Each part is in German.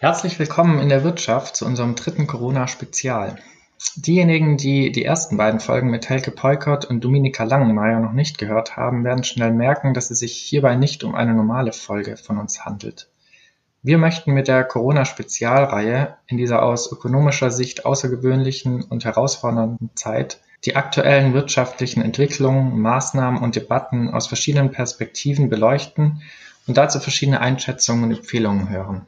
Herzlich willkommen in der Wirtschaft zu unserem dritten Corona-Spezial. Diejenigen, die die ersten beiden Folgen mit Helke Peukert und Dominika Langenmeier noch nicht gehört haben, werden schnell merken, dass es sich hierbei nicht um eine normale Folge von uns handelt. Wir möchten mit der Corona-Spezialreihe in dieser aus ökonomischer Sicht außergewöhnlichen und herausfordernden Zeit die aktuellen wirtschaftlichen Entwicklungen, Maßnahmen und Debatten aus verschiedenen Perspektiven beleuchten und dazu verschiedene Einschätzungen und Empfehlungen hören.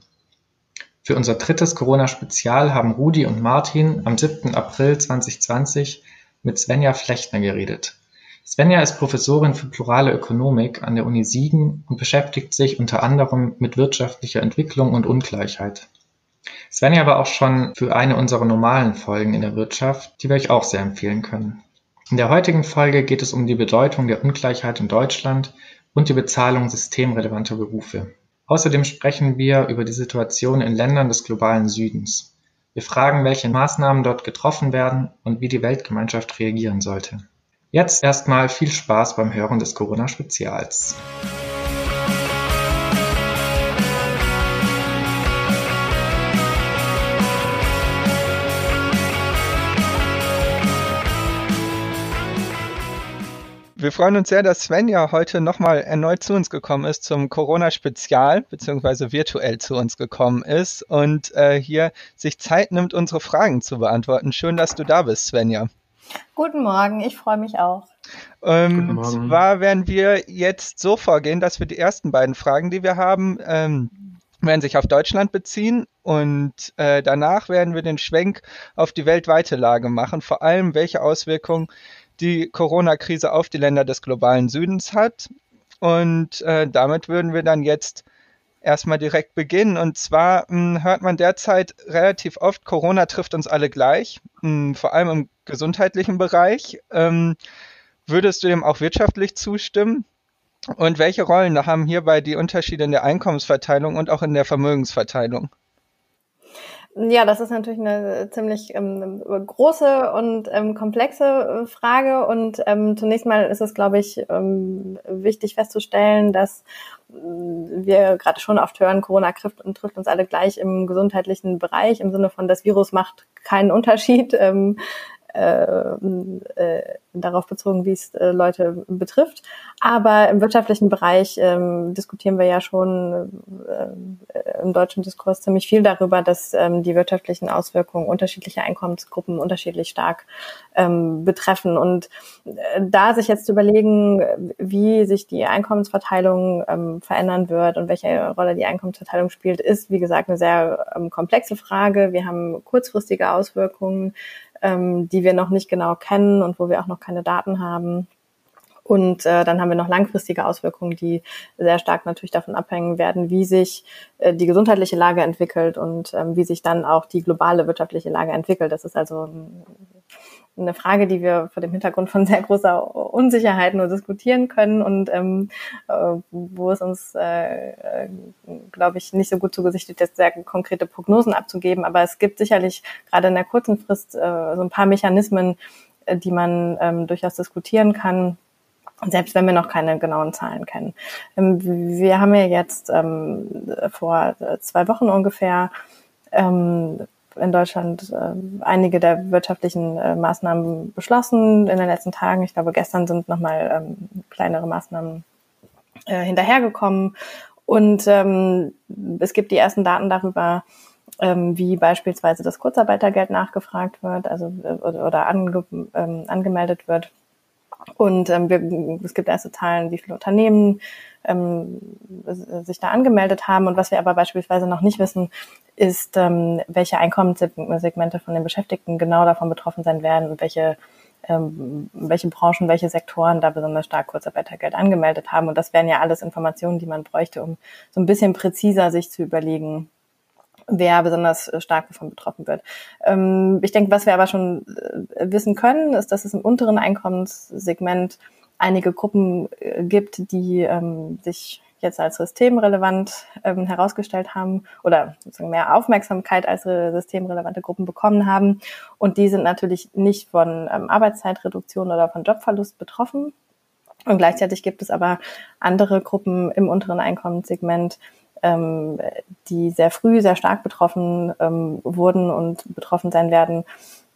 Für unser drittes Corona-Spezial haben Rudi und Martin am 7. April 2020 mit Svenja Flechtner geredet. Svenja ist Professorin für Plurale Ökonomik an der Uni Siegen und beschäftigt sich unter anderem mit wirtschaftlicher Entwicklung und Ungleichheit. Svenja war auch schon für eine unserer normalen Folgen in der Wirtschaft, die wir euch auch sehr empfehlen können. In der heutigen Folge geht es um die Bedeutung der Ungleichheit in Deutschland und die Bezahlung systemrelevanter Berufe. Außerdem sprechen wir über die Situation in Ländern des globalen Südens. Wir fragen, welche Maßnahmen dort getroffen werden und wie die Weltgemeinschaft reagieren sollte. Jetzt erstmal viel Spaß beim Hören des Corona-Spezials. Wir freuen uns sehr, dass Svenja heute nochmal erneut zu uns gekommen ist zum Corona-Spezial, beziehungsweise virtuell zu uns gekommen ist und äh, hier sich Zeit nimmt, unsere Fragen zu beantworten. Schön, dass du da bist, Svenja. Guten Morgen, ich freue mich auch. Ähm, Guten Zwar werden wir jetzt so vorgehen, dass wir die ersten beiden Fragen, die wir haben, ähm, werden sich auf Deutschland beziehen und äh, danach werden wir den Schwenk auf die weltweite Lage machen, vor allem welche Auswirkungen die Corona-Krise auf die Länder des globalen Südens hat. Und äh, damit würden wir dann jetzt erstmal direkt beginnen. Und zwar mh, hm, hört man derzeit relativ oft, Corona trifft uns alle gleich, mh, hm, vor allem im gesundheitlichen Bereich. Ähm, würdest du dem auch wirtschaftlich zustimmen? Und welche Rollen haben hierbei die Unterschiede in der Einkommensverteilung und auch in der Vermögensverteilung? Ja, das ist natürlich eine ziemlich ähm, große und ähm, komplexe äh, Frage. Und ähm, zunächst mal ist es, glaube ich, ähm, wichtig festzustellen, dass äh, wir gerade schon oft hören, Corona trifft, trifft uns alle gleich im gesundheitlichen Bereich, im Sinne von, das Virus macht keinen Unterschied. Ähm, äh, äh, darauf bezogen, wie es äh, Leute betrifft. Aber im wirtschaftlichen Bereich ähm, diskutieren wir ja schon äh, im deutschen Diskurs ziemlich viel darüber, dass ähm, die wirtschaftlichen Auswirkungen unterschiedlicher Einkommensgruppen unterschiedlich stark ähm, betreffen. Und äh, da sich jetzt zu überlegen, wie sich die Einkommensverteilung ähm, verändern wird und welche Rolle die Einkommensverteilung spielt, ist, wie gesagt, eine sehr ähm, komplexe Frage. Wir haben kurzfristige Auswirkungen ähm, die wir noch nicht genau kennen und wo wir auch noch keine Daten haben. Und äh, dann haben wir noch langfristige Auswirkungen, die sehr stark natürlich davon abhängen werden, wie sich äh, die gesundheitliche Lage entwickelt und ähm, wie sich dann auch die globale wirtschaftliche Lage entwickelt. Das ist also eine Frage, die wir vor dem Hintergrund von sehr großer Unsicherheit nur diskutieren können und ähm, äh, wo es uns, äh, äh, glaube ich, nicht so gut zugesichtet ist, sehr konkrete Prognosen abzugeben. Aber es gibt sicherlich gerade in der kurzen Frist äh, so ein paar Mechanismen, äh, die man ähm, durchaus diskutieren kann selbst wenn wir noch keine genauen Zahlen kennen. Ähm, wir haben ja jetzt ähm, vor zwei Wochen ungefähr ähm, in Deutschland äh, einige der wirtschaftlichen äh, Maßnahmen beschlossen in den letzten Tagen. Ich glaube, gestern sind nochmal ähm, kleinere Maßnahmen äh, hinterhergekommen. Und ähm, es gibt die ersten Daten darüber, ähm, wie beispielsweise das Kurzarbeitergeld nachgefragt wird, also äh, oder ange, ähm, angemeldet wird. Und ähm, wir, es gibt erste Zahlen, wie viele Unternehmen ähm, sich da angemeldet haben. Und was wir aber beispielsweise noch nicht wissen, ist, ähm, welche Einkommenssegmente von den Beschäftigten genau davon betroffen sein werden und welche ähm, welche Branchen, welche Sektoren da besonders stark Kurzarbeitergeld angemeldet haben. Und das wären ja alles Informationen, die man bräuchte, um so ein bisschen präziser sich zu überlegen, wer besonders stark davon betroffen wird. Ähm, ich denke, was wir aber schon äh, wissen können, ist, dass es im unteren Einkommenssegment einige Gruppen äh, gibt, die ähm, sich jetzt als systemrelevant ähm, herausgestellt haben oder sozusagen mehr Aufmerksamkeit als systemrelevante Gruppen bekommen haben. Und die sind natürlich nicht von ähm, Arbeitszeitreduktion oder von Jobverlust betroffen. Und gleichzeitig gibt es aber andere Gruppen im unteren Einkommenssegment, ähm, die sehr früh sehr stark betroffen ähm, wurden und betroffen sein werden,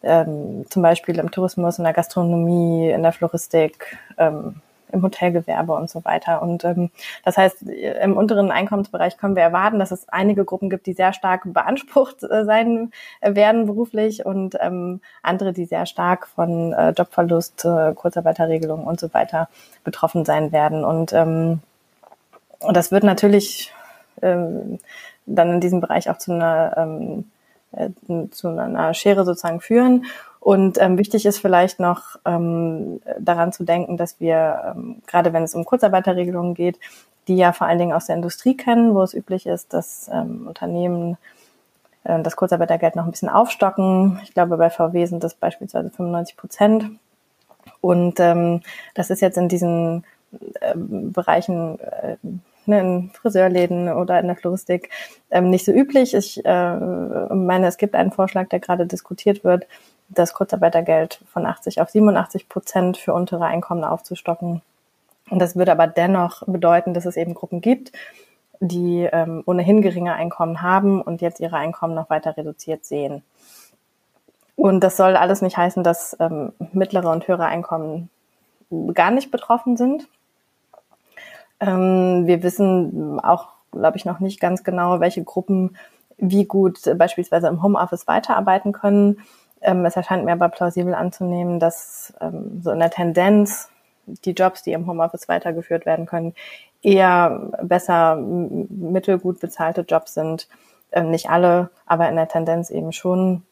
ähm, zum Beispiel im Tourismus, in der Gastronomie, in der Floristik, ähm, im Hotelgewerbe und so weiter. Und ähm, das heißt, im unteren Einkommensbereich können wir erwarten, dass es einige Gruppen gibt, die sehr stark beansprucht äh, sein werden beruflich und ähm, andere, die sehr stark von äh, Jobverlust, äh, Kurzarbeiterregelungen und so weiter betroffen sein werden. Und, ähm, und das wird natürlich ähm, dann in diesem Bereich auch zu einer ähm, äh, zu einer Schere sozusagen führen. Und ähm, wichtig ist vielleicht noch ähm, daran zu denken, dass wir, ähm, gerade wenn es um Kurzarbeiterregelungen geht, die ja vor allen Dingen aus der Industrie kennen, wo es üblich ist, dass ähm, Unternehmen äh, das Kurzarbeitergeld noch ein bisschen aufstocken. Ich glaube, bei VW sind das beispielsweise 95 Prozent. Und ähm, das ist jetzt in diesen äh, Bereichen äh, in Friseurläden oder in der Floristik ähm, nicht so üblich. Ich äh, meine, es gibt einen Vorschlag, der gerade diskutiert wird, das Kurzarbeitergeld von 80 auf 87 Prozent für untere Einkommen aufzustocken. Und das würde aber dennoch bedeuten, dass es eben Gruppen gibt, die ähm, ohnehin geringe Einkommen haben und jetzt ihre Einkommen noch weiter reduziert sehen. Und das soll alles nicht heißen, dass ähm, mittlere und höhere Einkommen gar nicht betroffen sind. Ähm, wir wissen auch, glaube ich, noch nicht ganz genau, welche Gruppen wie gut beispielsweise im Homeoffice weiterarbeiten können. Ähm, es erscheint mir aber plausibel anzunehmen, dass ähm, so in der Tendenz die Jobs, die im Homeoffice weitergeführt werden können, eher besser mittelgut bezahlte Jobs sind. Ähm, nicht alle, aber in der Tendenz eben schon.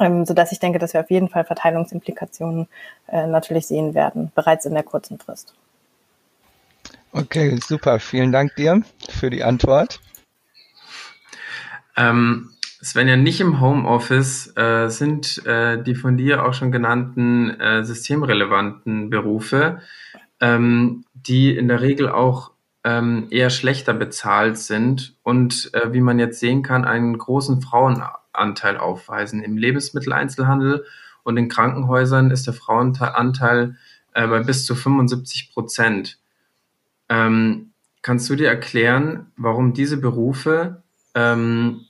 Ähm, so dass ich denke, dass wir auf jeden Fall Verteilungsimplikationen äh, natürlich sehen werden, bereits in der kurzen Frist. Okay, super. Vielen Dank dir für die Antwort. Ähm, Svenja, nicht im Homeoffice äh, sind äh, die von dir auch schon genannten äh, systemrelevanten Berufe, ähm, die in der Regel auch ähm, eher schlechter bezahlt sind und äh, wie man jetzt sehen kann, einen großen Frauenanteil aufweisen. Im Lebensmitteleinzelhandel und in Krankenhäusern ist der Frauenanteil äh, bei bis zu 75 Prozent. Ähm, kannst du dir erklären, warum diese Berufe ähm,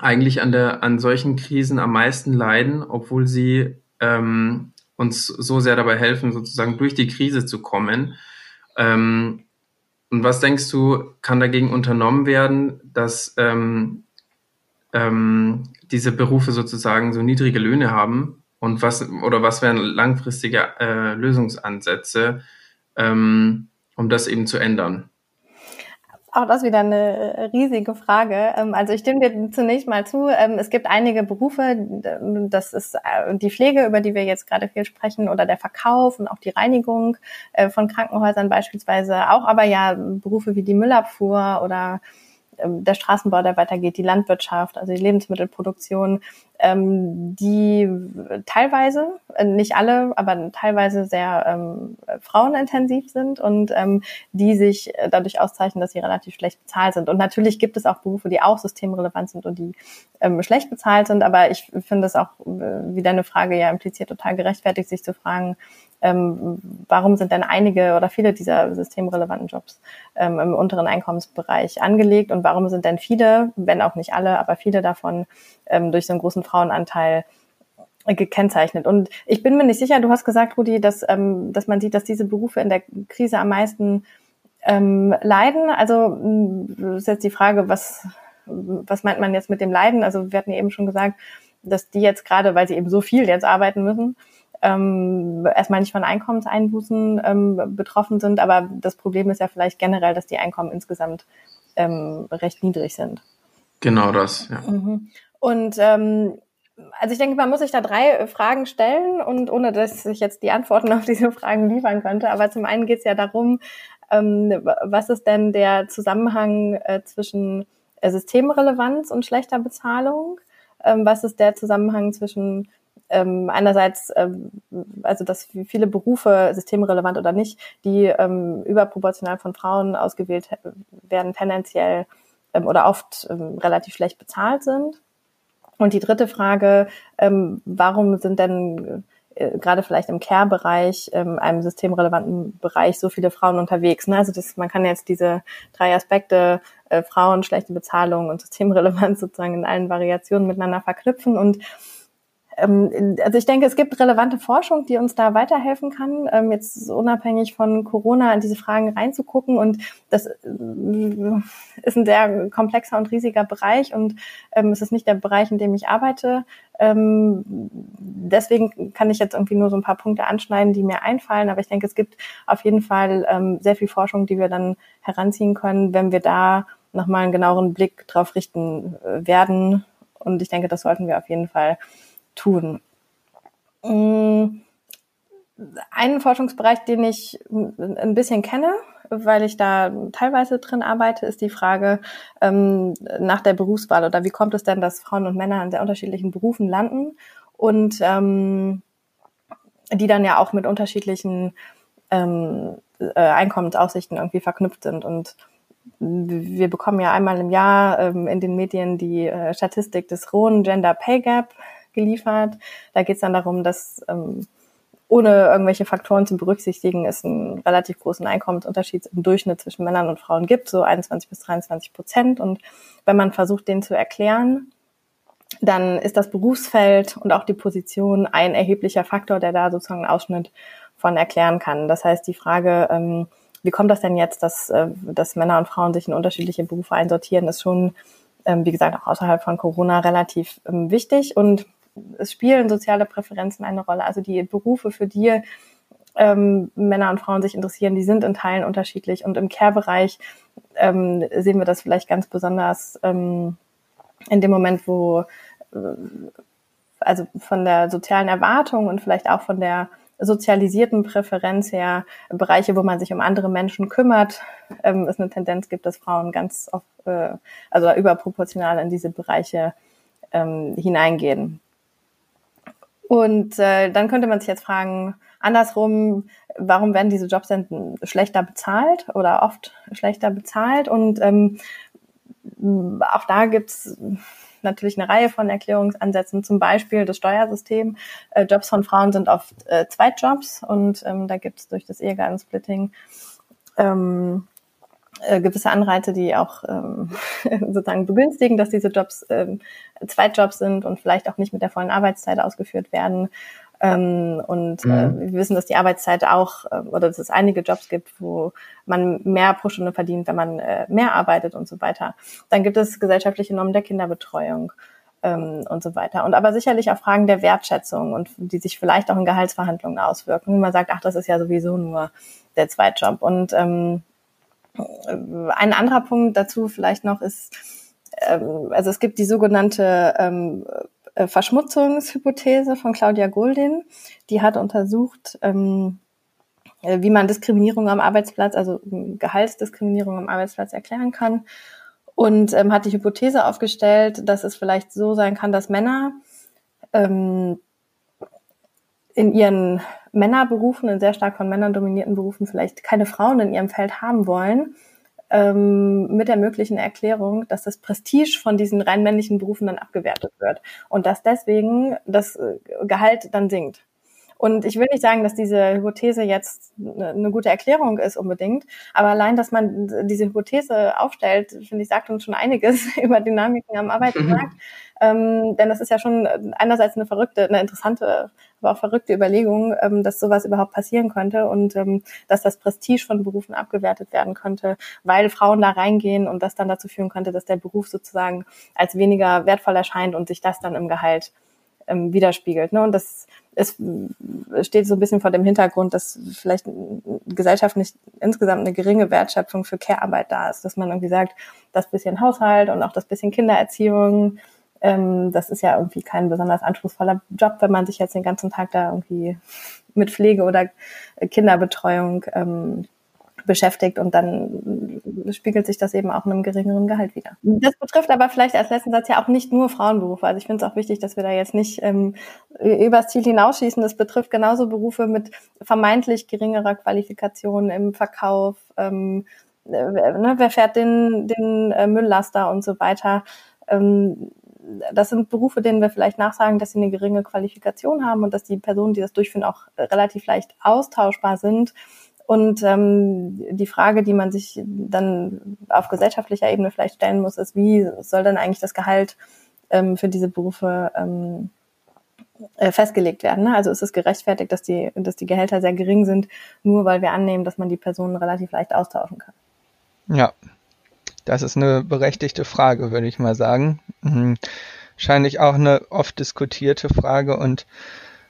eigentlich an, der, an solchen Krisen am meisten leiden, obwohl sie ähm, uns so sehr dabei helfen, sozusagen durch die Krise zu kommen. Ähm, und was denkst du, kann dagegen unternommen werden, dass ähm, ähm, diese Berufe sozusagen so niedrige Löhne haben? Und was oder was wären langfristige äh, Lösungsansätze, ähm, um das eben zu ändern? Auch das wieder eine äh, riesige Frage. Ähm, also ich stimme dir zunächst mal zu. Ähm, es gibt einige Berufe, das ist äh, die Pflege, über die wir jetzt gerade viel sprechen, oder der Verkauf und auch die Reinigung äh, von Krankenhäusern beispielsweise. Auch aber ja Berufe wie die Müllabfuhr oder ähm, der Straßenbau, der weitergeht, die Landwirtschaft, also die Lebensmittelproduktion, ähm, die teilweise, äh, nicht alle, aber teilweise sehr ähm, frauenintensiv sind und ähm, die sich dadurch auszeichnen, dass sie relativ schlecht bezahlt sind. Und natürlich gibt es auch Berufe, die auch systemrelevant sind und die ähm, schlecht bezahlt sind, aber ich finde es auch, äh, wie deine Frage ja impliziert, total gerechtfertigt, sich zu fragen, ähm, warum sind denn einige oder viele dieser systemrelevanten Jobs ähm, im unteren Einkommensbereich angelegt und warum sind denn viele, wenn auch nicht alle, aber viele davon ähm, durch so einen großen Frauenanteil gekennzeichnet. Und ich bin mir nicht sicher, du hast gesagt, Rudi, dass, ähm, dass man sieht, dass diese Berufe in der Krise am meisten ähm, leiden. Also ist jetzt die Frage, was, was meint man jetzt mit dem Leiden? Also wir hatten ja eben schon gesagt, dass die jetzt gerade, weil sie eben so viel jetzt arbeiten müssen, ähm, erstmal nicht von Einkommenseinbußen ähm, betroffen sind, aber das Problem ist ja vielleicht generell, dass die Einkommen insgesamt ähm, recht niedrig sind. Genau das, ja. Mhm. Und ähm, also ich denke, man muss sich da drei Fragen stellen und ohne dass ich jetzt die Antworten auf diese Fragen liefern könnte. Aber zum einen geht es ja darum, ähm, was ist denn der Zusammenhang äh, zwischen äh, Systemrelevanz und schlechter Bezahlung? Ähm, was ist der Zusammenhang zwischen ähm, einerseits, ähm, also dass viele Berufe, systemrelevant oder nicht, die ähm, überproportional von Frauen ausgewählt werden, tendenziell ähm, oder oft ähm, relativ schlecht bezahlt sind. Und die dritte Frage, ähm, warum sind denn äh, gerade vielleicht im Care-Bereich, ähm, einem systemrelevanten Bereich, so viele Frauen unterwegs. Ne? Also das, man kann jetzt diese drei Aspekte äh, Frauen, schlechte Bezahlung und Systemrelevanz sozusagen in allen Variationen miteinander verknüpfen und also ich denke, es gibt relevante Forschung, die uns da weiterhelfen kann, ähm, jetzt unabhängig von Corona in diese Fragen reinzugucken. Und das äh, ist ein sehr komplexer und riesiger Bereich und ähm, es ist nicht der Bereich, in dem ich arbeite. deswegen kann ich jetzt irgendwie nur so ein paar Punkte anschneiden, die mir einfallen. Aber ich denke, es gibt auf jeden Fall sehr viel Forschung, die wir dann heranziehen können, wenn wir da nochmal einen genaueren Blick drauf richten äh, werden. Und ich denke, das sollten wir auf jeden Fall tun. Mm, einen Forschungsbereich, den ich ein bisschen kenne, weil ich da teilweise drin arbeite, ist die Frage ähm, nach der Berufswahl oder wie kommt es denn, dass Frauen und Männer in sehr unterschiedlichen Berufen landen und ähm, die dann ja auch mit unterschiedlichen ähm, äh, Einkommensaussichten irgendwie verknüpft sind und wir bekommen ja einmal im Jahr ähm, in den Medien die äh, Statistik des rohen Gender Pay Gap geliefert. Da geht es dann darum, dass ähm, ohne irgendwelche Faktoren zu berücksichtigen, es einen relativ großen Einkommensunterschied im Durchschnitt zwischen Männern und Frauen gibt, so 21 bis 23 Prozent. Und wenn man versucht, den zu erklären, dann ist das Berufsfeld und auch die Position ein erheblicher Faktor, der da sozusagen einen Ausschnitt von erklären kann. Das heißt, die Frage, ähm, wie kommt das denn jetzt, dass, äh, dass Männer und Frauen sich in unterschiedliche Berufe einsortieren, ist schon, ähm, wie gesagt, auch außerhalb von Corona relativ ähm, wichtig. Und es spielen soziale Präferenzen eine Rolle. Also die Berufe, für die ähm, Männer und Frauen sich interessieren, die sind in Teilen unterschiedlich. Und im Care-Bereich ähm, sehen wir das vielleicht ganz besonders ähm, in dem Moment, wo äh, also von der sozialen Erwartung und vielleicht auch von der sozialisierten Präferenz her Bereiche, wo man sich um andere Menschen kümmert, ähm, es eine Tendenz gibt, dass Frauen ganz oft, äh, also überproportional in diese Bereiche ähm, hineingehen. Und äh, dann könnte man sich jetzt fragen, andersrum, warum werden diese Jobs denn schlechter bezahlt oder oft schlechter bezahlt? Und ähm, auch da gibt's natürlich eine Reihe von Erklärungsansätzen, zum Beispiel das Steuersystem. Äh, Jobs von Frauen sind oft äh, Zweitjobs und ähm, da gibt es durch das Ehegattensplitting ähm, äh, gewisse Anreize, die auch ähm, sozusagen begünstigen, dass diese Jobs ähm, Zweitjobs sind und vielleicht auch nicht mit der vollen Arbeitszeit ausgeführt werden. Ähm, und äh, mhm. wir wissen, dass die Arbeitszeit auch äh, oder dass es einige Jobs gibt, wo man mehr pro Stunde verdient, wenn man äh, mehr arbeitet und so weiter. Dann gibt es gesellschaftliche Normen der Kinderbetreuung ähm, und so weiter. Und aber sicherlich auch Fragen der Wertschätzung und die sich vielleicht auch in Gehaltsverhandlungen auswirken. Man sagt, ach, das ist ja sowieso nur der Zweitjob. Und ähm, ein anderer Punkt dazu vielleicht noch ist, ähm, also es gibt die sogenannte ähm, äh, Verschmutzungshypothese von Claudia Goldin. Die hat untersucht, ähm, äh, wie man Diskriminierung am Arbeitsplatz, also Gehaltsdiskriminierung am Arbeitsplatz erklären kann. Und ähm, hat die Hypothese aufgestellt, dass es vielleicht so sein kann, dass Männer ähm, in ihren Männerberufen, in sehr stark von Männern dominierten Berufen vielleicht keine Frauen in ihrem Feld haben wollen, ähm, mit der möglichen Erklärung, dass das Prestige von diesen rein männlichen Berufen dann abgewertet wird und dass deswegen das äh, Gehalt dann sinkt. Und ich will nicht sagen, dass diese Hypothese jetzt eine gute Erklärung ist unbedingt, aber allein, dass man diese Hypothese aufstellt, finde ich, sagt uns schon einiges über Dynamiken am Arbeitsmarkt. Mhm. Ähm, denn das ist ja schon einerseits eine verrückte, eine interessante, aber auch verrückte Überlegung, ähm, dass sowas überhaupt passieren könnte und ähm, dass das Prestige von Berufen abgewertet werden könnte, weil Frauen da reingehen und das dann dazu führen könnte, dass der Beruf sozusagen als weniger wertvoll erscheint und sich das dann im Gehalt ähm, widerspiegelt. Ne? Und das es steht so ein bisschen vor dem Hintergrund, dass vielleicht gesellschaftlich insgesamt eine geringe Wertschöpfung für Care-Arbeit da ist, dass man irgendwie sagt, das bisschen Haushalt und auch das bisschen Kindererziehung, ähm, das ist ja irgendwie kein besonders anspruchsvoller Job, wenn man sich jetzt den ganzen Tag da irgendwie mit Pflege oder Kinderbetreuung ähm, beschäftigt und dann spiegelt sich das eben auch in einem geringeren Gehalt wieder. Das betrifft aber vielleicht als letzten Satz ja auch nicht nur Frauenberufe. Also ich finde es auch wichtig, dass wir da jetzt nicht ähm, übers Ziel hinausschießen. Das betrifft genauso Berufe mit vermeintlich geringerer Qualifikation im Verkauf. Ähm, äh, ne, wer fährt den, den äh, Mülllaster und so weiter. Ähm, das sind Berufe, denen wir vielleicht nachsagen, dass sie eine geringe Qualifikation haben und dass die Personen, die das durchführen, auch relativ leicht austauschbar sind Und ähm, die Frage, die man sich dann auf gesellschaftlicher Ebene vielleicht stellen muss, ist, wie soll denn eigentlich das Gehalt ähm, für diese Berufe ähm, äh, festgelegt werden. Ne? Also ist es gerechtfertigt, dass die, dass die Gehälter sehr gering sind, nur weil wir annehmen, dass man die Personen relativ leicht austauschen kann. Ja, das ist eine berechtigte Frage, würde ich mal sagen. Mhm. Wahrscheinlich auch eine oft diskutierte Frage und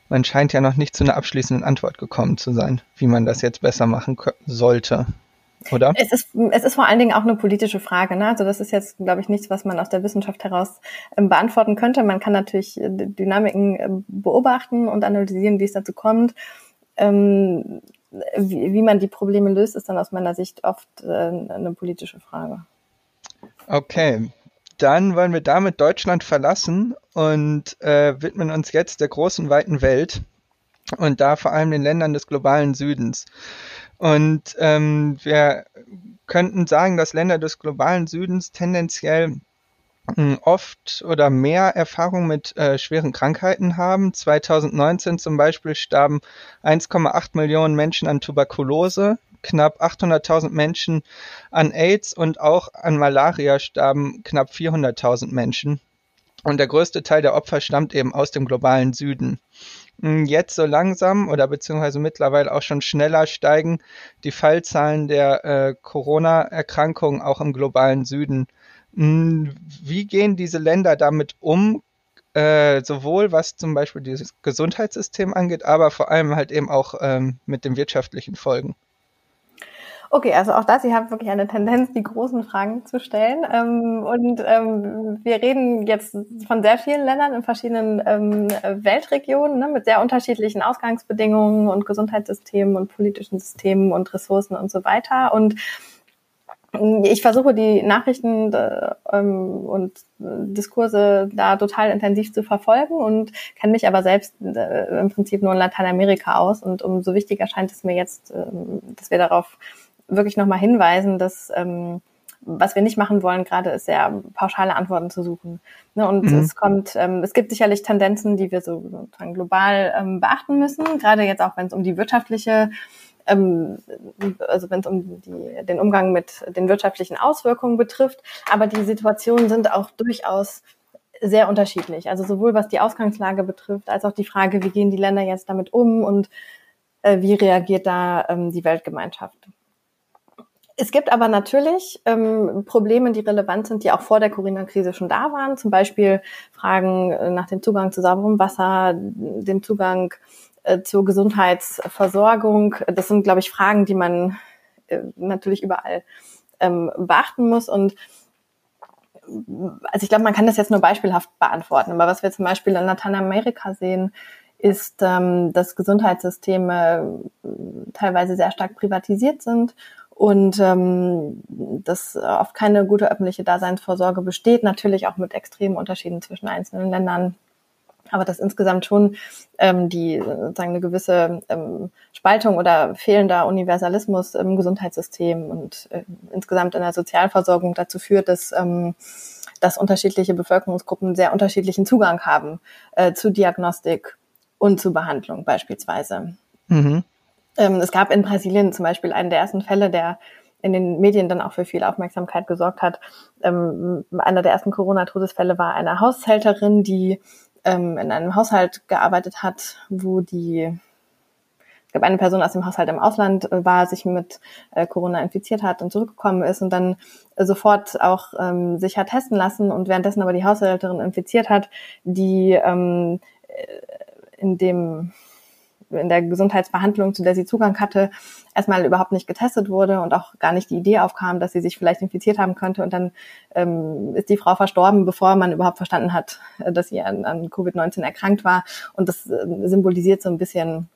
man scheint ja noch nicht zu einer abschließenden Antwort gekommen zu sein, wie man das jetzt besser machen sollte. Oder? Es ist, es ist vor allen Dingen auch eine politische Frage. Ne? Also das ist jetzt, glaube ich, nichts, was man aus der Wissenschaft heraus ähm, beantworten könnte. Man kann natürlich äh, Dynamiken äh, beobachten und analysieren, wie es dazu kommt. Ähm, wie, wie man die Probleme löst, ist dann aus meiner Sicht oft äh, eine politische Frage. Okay, dann wollen wir damit Deutschland verlassen und äh, widmen uns jetzt der großen, weiten Welt und da vor allem den Ländern des globalen Südens. Und ähm, wir könnten sagen, dass Länder des globalen Südens tendenziell hm, oft oder mehr Erfahrung mit äh, schweren Krankheiten haben. 2019 zum Beispiel starben 1,8 Millionen Menschen an Tuberkulose, knapp 800.000 Menschen an AIDS und auch an Malaria starben knapp 400.000 Menschen. Und der größte Teil der Opfer stammt eben aus dem globalen Süden. Hm, jetzt so langsam oder beziehungsweise mittlerweile auch schon schneller steigen die Fallzahlen der äh, Corona-Erkrankungen auch im globalen Süden. Hm, wie gehen diese Länder damit um? Äh, sowohl was zum Beispiel dieses Gesundheitssystem angeht, aber vor allem halt eben auch ähm, mit den wirtschaftlichen Folgen. Okay, also auch das, Sie haben wirklich eine Tendenz, die großen Fragen zu stellen. Ähm, und ähm, wir reden jetzt von sehr vielen Ländern in verschiedenen ähm, Weltregionen ne, mit sehr unterschiedlichen Ausgangsbedingungen und Gesundheitssystemen und politischen Systemen und Ressourcen und so weiter. Und ich versuche die Nachrichten äh, und Diskurse da total intensiv zu verfolgen und kenne mich aber selbst äh, im Prinzip nur in Lateinamerika aus. Und umso wichtiger scheint es mir jetzt, äh, dass wir darauf wirklich nochmal hinweisen, dass ähm, was wir nicht machen wollen gerade, ist sehr pauschale Antworten zu suchen. Ne? Und mhm. es kommt, ähm, es gibt sicherlich Tendenzen, die wir so sozusagen global ähm, beachten müssen, gerade jetzt auch, wenn es um die wirtschaftliche ähm, also wenn es um die, den Umgang mit den wirtschaftlichen Auswirkungen betrifft. Aber die Situationen sind auch durchaus sehr unterschiedlich. Also sowohl was die Ausgangslage betrifft, als auch die Frage, wie gehen die Länder jetzt damit um und äh, wie reagiert da ähm, die Weltgemeinschaft. Es gibt aber natürlich ähm, Probleme, die relevant sind, die auch vor der Corona-Krise schon da waren. Zum Beispiel Fragen äh, nach dem Zugang zu sauberem Wasser, dem Zugang äh, zur Gesundheitsversorgung. Das sind, glaube ich, Fragen, die man äh, natürlich überall ähm, beachten muss. Und also ich glaube, man kann das jetzt nur beispielhaft beantworten. Aber was wir zum Beispiel in Lateinamerika sehen, ist, ähm, dass Gesundheitssysteme äh, teilweise sehr stark privatisiert sind und ähm, dass oft keine gute öffentliche Daseinsvorsorge besteht, natürlich auch mit extremen Unterschieden zwischen einzelnen Ländern. Aber dass insgesamt schon ähm, die sozusagen eine gewisse ähm, Spaltung oder fehlender Universalismus im Gesundheitssystem und äh, insgesamt in der Sozialversorgung dazu führt, dass ähm, dass unterschiedliche Bevölkerungsgruppen sehr unterschiedlichen Zugang haben äh, zu Diagnostik und zu Behandlung beispielsweise. Mhm. Ähm, es gab in Brasilien zum Beispiel einen der ersten Fälle, der in den Medien dann auch für viel Aufmerksamkeit gesorgt hat. Ähm, einer der ersten Corona-Todesfälle war eine Haushälterin, die ähm, in einem Haushalt gearbeitet hat, wo die ich glaube, eine Person aus dem Haushalt im Ausland äh, war, sich mit äh, Corona infiziert hat und zurückgekommen ist und dann äh, sofort auch ähm, sich hat testen lassen und währenddessen aber die Haushälterin infiziert hat, die ähm, äh, in dem in der Gesundheitsbehandlung, zu der sie Zugang hatte, erstmal überhaupt nicht getestet wurde und auch gar nicht die Idee aufkam, dass sie sich vielleicht infiziert haben könnte. Und dann ähm, ist die Frau verstorben, bevor man überhaupt verstanden hat, äh, dass sie an, an Covid-19 erkrankt war. Und das äh, symbolisiert so ein bisschen,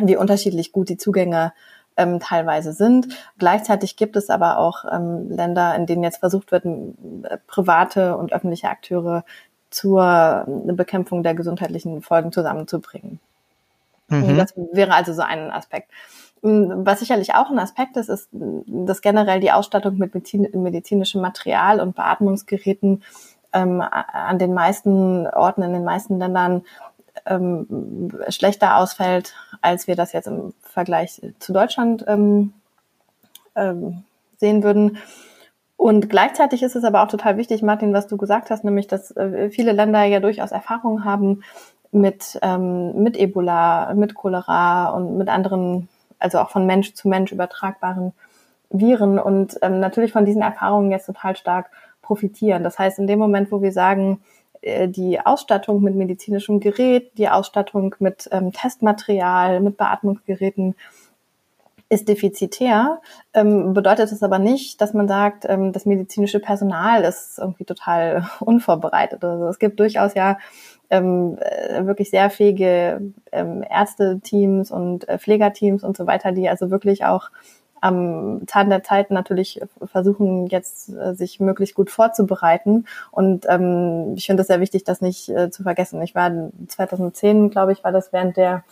wie unterschiedlich gut die Zugänge ähm, teilweise sind. Gleichzeitig gibt es aber auch ähm, Länder, in denen jetzt versucht wird, äh, private und öffentliche Akteure zur Bekämpfung der gesundheitlichen Folgen zusammenzubringen. Mhm. Das wäre also so ein Aspekt. Mm, was sicherlich auch ein Aspekt ist, ist, dass generell die Ausstattung mit medizinischem Material und Beatmungsgeräten ähm, an den meisten Orten, in den meisten Ländern ähm, schlechter ausfällt als wir das jetzt im Vergleich zu Deutschland ähm, ähm, sehen würden. Und gleichzeitig ist es aber auch total wichtig, Martin, was du gesagt hast, nämlich, dass äh, viele Länder ja durchaus Erfahrungen haben mit, ähm, mit Ebola, mit Cholera und mit anderen, also auch von Mensch zu Mensch übertragbaren Viren und ähm, natürlich von diesen Erfahrungen jetzt total stark profitieren. Das heißt, in dem Moment, wo wir sagen, äh, die Ausstattung mit medizinischem Gerät, die Ausstattung mit ähm, Testmaterial, mit Beatmungsgeräten ist defizitär, ähm, bedeutet es aber nicht, dass man sagt, ähm, das medizinische Personal ist irgendwie total unvorbereitet. Also es gibt durchaus ja ähm, äh, wirklich sehr fähige ähm, Ärzteteams und äh, Pflegerteams und so weiter, die also wirklich auch am Zahn der Zeit natürlich versuchen, jetzt äh, sich möglichst gut vorzubereiten. Und ähm, ich finde es sehr wichtig, das nicht äh, zu vergessen. Ich war 2010, glaube ich, war das während der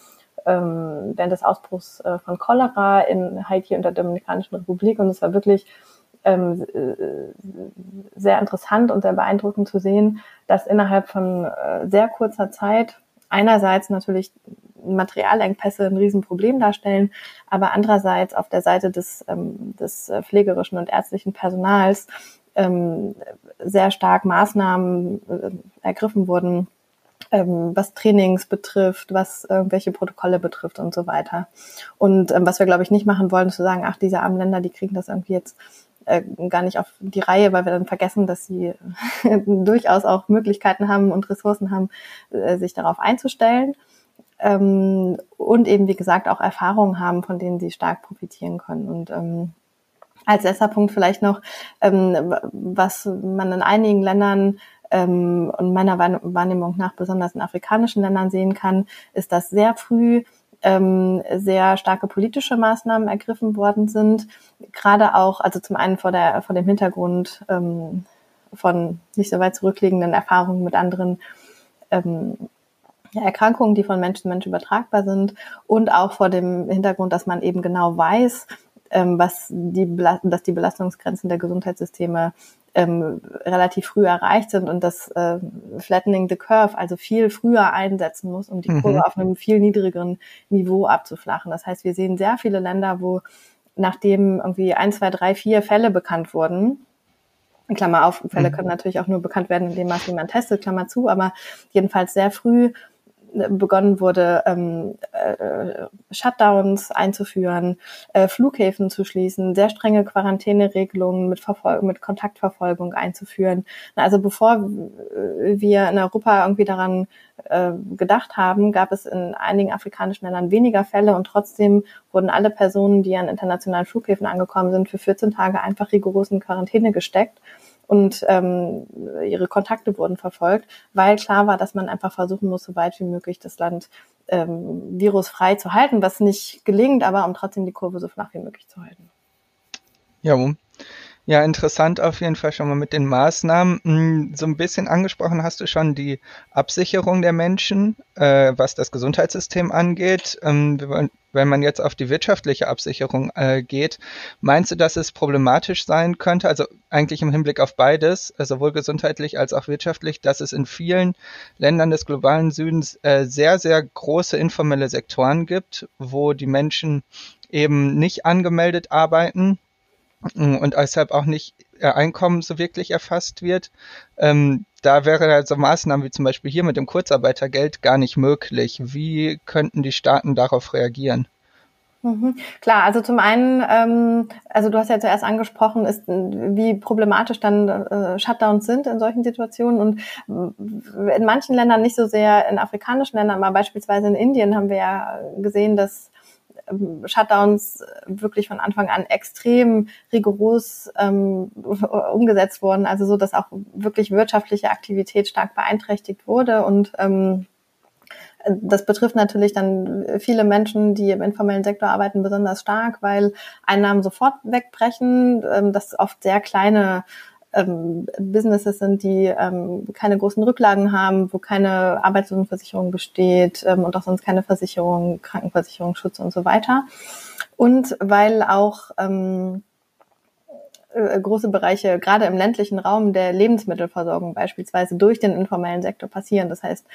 ähm, während des Ausbruchs äh, von Cholera in Haiti und der Dominikanischen Republik und es war wirklich ähm, äh, sehr interessant und sehr beeindruckend zu sehen, dass innerhalb von äh, sehr kurzer Zeit einerseits natürlich Materialengpässe ein Riesenproblem darstellen, aber andererseits auf der Seite des, ähm, des äh, pflegerischen und ärztlichen Personals ähm, sehr stark Maßnahmen äh, ergriffen wurden, ähm, was Trainings betrifft, was irgendwelche Protokolle betrifft und so weiter. Und ähm, was wir, glaube ich, nicht machen wollen, ist zu sagen, ach, diese armen Länder, die kriegen das irgendwie jetzt äh, gar nicht auf die Reihe, weil wir dann vergessen, dass sie durchaus auch Möglichkeiten haben und Ressourcen haben, äh, sich darauf einzustellen ähm, und eben, wie gesagt, auch Erfahrungen haben, von denen sie stark profitieren können. Und ähm, als letzter Punkt vielleicht noch, ähm, was man in einigen Ländern ähm, und meiner Wahrnehmung nach besonders in afrikanischen Ländern sehen kann, ist, dass sehr früh ähm, sehr starke politische Maßnahmen ergriffen worden sind. Gerade auch, also zum einen vor, der, vor dem Hintergrund ähm, von nicht so weit zurückliegenden Erfahrungen mit anderen ähm, Erkrankungen, die von Mensch zu Mensch übertragbar sind und auch vor dem Hintergrund, dass man eben genau weiß, was die, dass die Belastungsgrenzen der Gesundheitssysteme ähm, relativ früh erreicht sind und das äh, Flattening the Curve also viel früher einsetzen muss, um die Kurve mhm. auf einem viel niedrigeren Niveau abzuflachen. Das heißt, wir sehen sehr viele Länder, wo nachdem irgendwie ein, zwei, drei, vier Fälle bekannt wurden, Klammer auf, Fälle mhm. können natürlich auch nur bekannt werden, indem man testet, Klammer zu, aber jedenfalls sehr früh begonnen wurde, ähm, äh, Shutdowns einzuführen, äh, Flughäfen zu schließen, sehr strenge Quarantäneregelungen mit, Verfol mit Kontaktverfolgung einzuführen. Also bevor wir in Europa irgendwie daran äh, gedacht haben, gab es in einigen afrikanischen Ländern weniger Fälle und trotzdem wurden alle Personen, die an internationalen Flughäfen angekommen sind, für 14 Tage einfach rigoros in Quarantäne gesteckt und ähm, ihre Kontakte wurden verfolgt, weil klar war, dass man einfach versuchen muss, so weit wie möglich das Land ähm, virusfrei zu halten, was nicht gelingt, aber um trotzdem die Kurve so flach wie möglich zu halten. Ja, ja, interessant auf jeden Fall schon mal mit den Maßnahmen. Hm, so ein bisschen angesprochen hast du schon die Absicherung der Menschen, äh, was das Gesundheitssystem angeht. Ähm, wenn man jetzt auf die wirtschaftliche Absicherung äh, geht, meinst du, dass es problematisch sein könnte, also eigentlich im Hinblick auf beides, äh, sowohl gesundheitlich als auch wirtschaftlich, dass es in vielen Ländern des globalen Südens äh, sehr, sehr große informelle Sektoren gibt, wo die Menschen eben nicht angemeldet arbeiten und deshalb auch nicht ihr Einkommen so wirklich erfasst wird. Ähm, da wäre also Maßnahmen wie zum Beispiel hier mit dem Kurzarbeitergeld gar nicht möglich. Wie könnten die Staaten darauf reagieren? Mhm. Klar, also zum einen, ähm, also du hast ja zuerst angesprochen, ist, wie problematisch dann äh, Shutdowns sind in solchen Situationen und in manchen Ländern nicht so sehr, in afrikanischen Ländern, aber beispielsweise in Indien haben wir ja gesehen, dass Shutdowns wirklich von Anfang an extrem rigoros ähm, umgesetzt wurden, also so, dass auch wirklich wirtschaftliche Aktivität stark beeinträchtigt wurde. Und ähm, das betrifft natürlich dann viele Menschen, die im informellen Sektor arbeiten, besonders stark, weil Einnahmen sofort wegbrechen, ähm, das oft sehr kleine ähm, Businesses sind, die ähm, keine großen Rücklagen haben, wo keine Arbeitslosenversicherung besteht ähm, und auch sonst keine Versicherung, Krankenversicherung, Schutz und so weiter. Und weil auch ähm, äh, große Bereiche, gerade im ländlichen Raum der Lebensmittelversorgung beispielsweise durch den informellen Sektor passieren. Das heißt,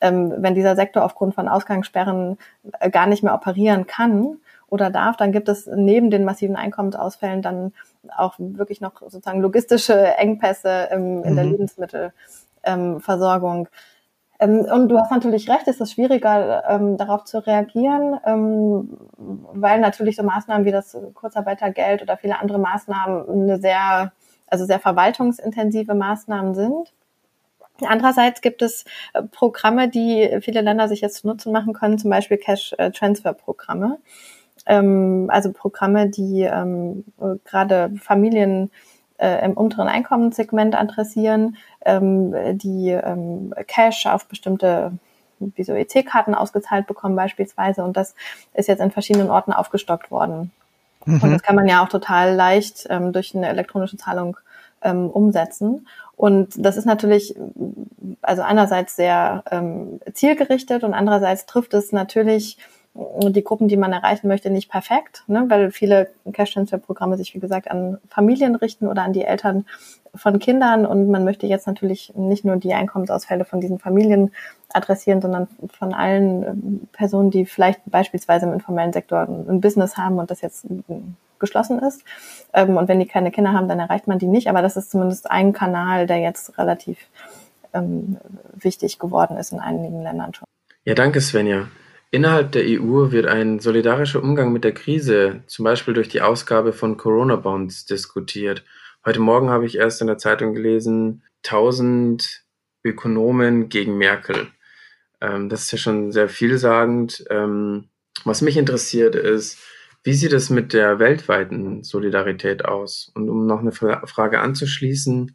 ähm, wenn dieser Sektor aufgrund von Ausgangssperren äh, gar nicht mehr operieren kann oder darf, dann gibt es neben den massiven Einkommensausfällen dann auch wirklich noch sozusagen logistische Engpässe im, in mhm. der Lebensmittelversorgung. Ähm, und du hast natürlich recht, ist es schwieriger, ähm, darauf zu reagieren, ähm, weil natürlich so Maßnahmen wie das Kurzarbeitergeld oder viele andere Maßnahmen eine sehr, also sehr verwaltungsintensive Maßnahmen sind. Andererseits gibt es äh, Programme, die viele Länder sich jetzt zu Nutzen machen können, zum Beispiel Cash-Transfer-Programme. Ähm, also Programme, die ähm, gerade Familien äh, im unteren Einkommenssegment adressieren, ähm, die ähm, Cash auf bestimmte wie so EC-Karten ausgezahlt bekommen beispielsweise. Und das ist jetzt in verschiedenen Orten aufgestockt worden. Mhm. Und das kann man ja auch total leicht ähm, durch eine elektronische Zahlung ähm, umsetzen. Und das ist natürlich, also einerseits sehr ähm, zielgerichtet und andererseits trifft es natürlich die Gruppen, die man erreichen möchte, nicht perfekt, ne? weil viele Cash-Transfer-Programme sich, wie gesagt, an Familien richten oder an die Eltern von Kindern und man möchte jetzt natürlich nicht nur die Einkommensausfälle von diesen Familien adressieren, sondern von allen ähm, Personen, die vielleicht beispielsweise im informellen Sektor ein Business haben und das jetzt geschlossen ist. Ähm, und wenn die keine Kinder haben, dann erreicht man die nicht. Aber das ist zumindest ein Kanal, der jetzt relativ ähm, wichtig geworden ist in einigen Ländern schon. Ja, danke Svenja. Innerhalb der EU wird ein solidarischer Umgang mit der Krise, zum Beispiel durch die Ausgabe von Corona-Bonds, diskutiert. Heute Morgen habe ich erst in der Zeitung gelesen, 1000 Ökonomen gegen Merkel. Ähm, das ist ja schon sehr vielsagend. Ähm, was mich interessiert ist, wie sieht es mit der weltweiten Solidarität aus? Und um noch eine Frage anzuschließen,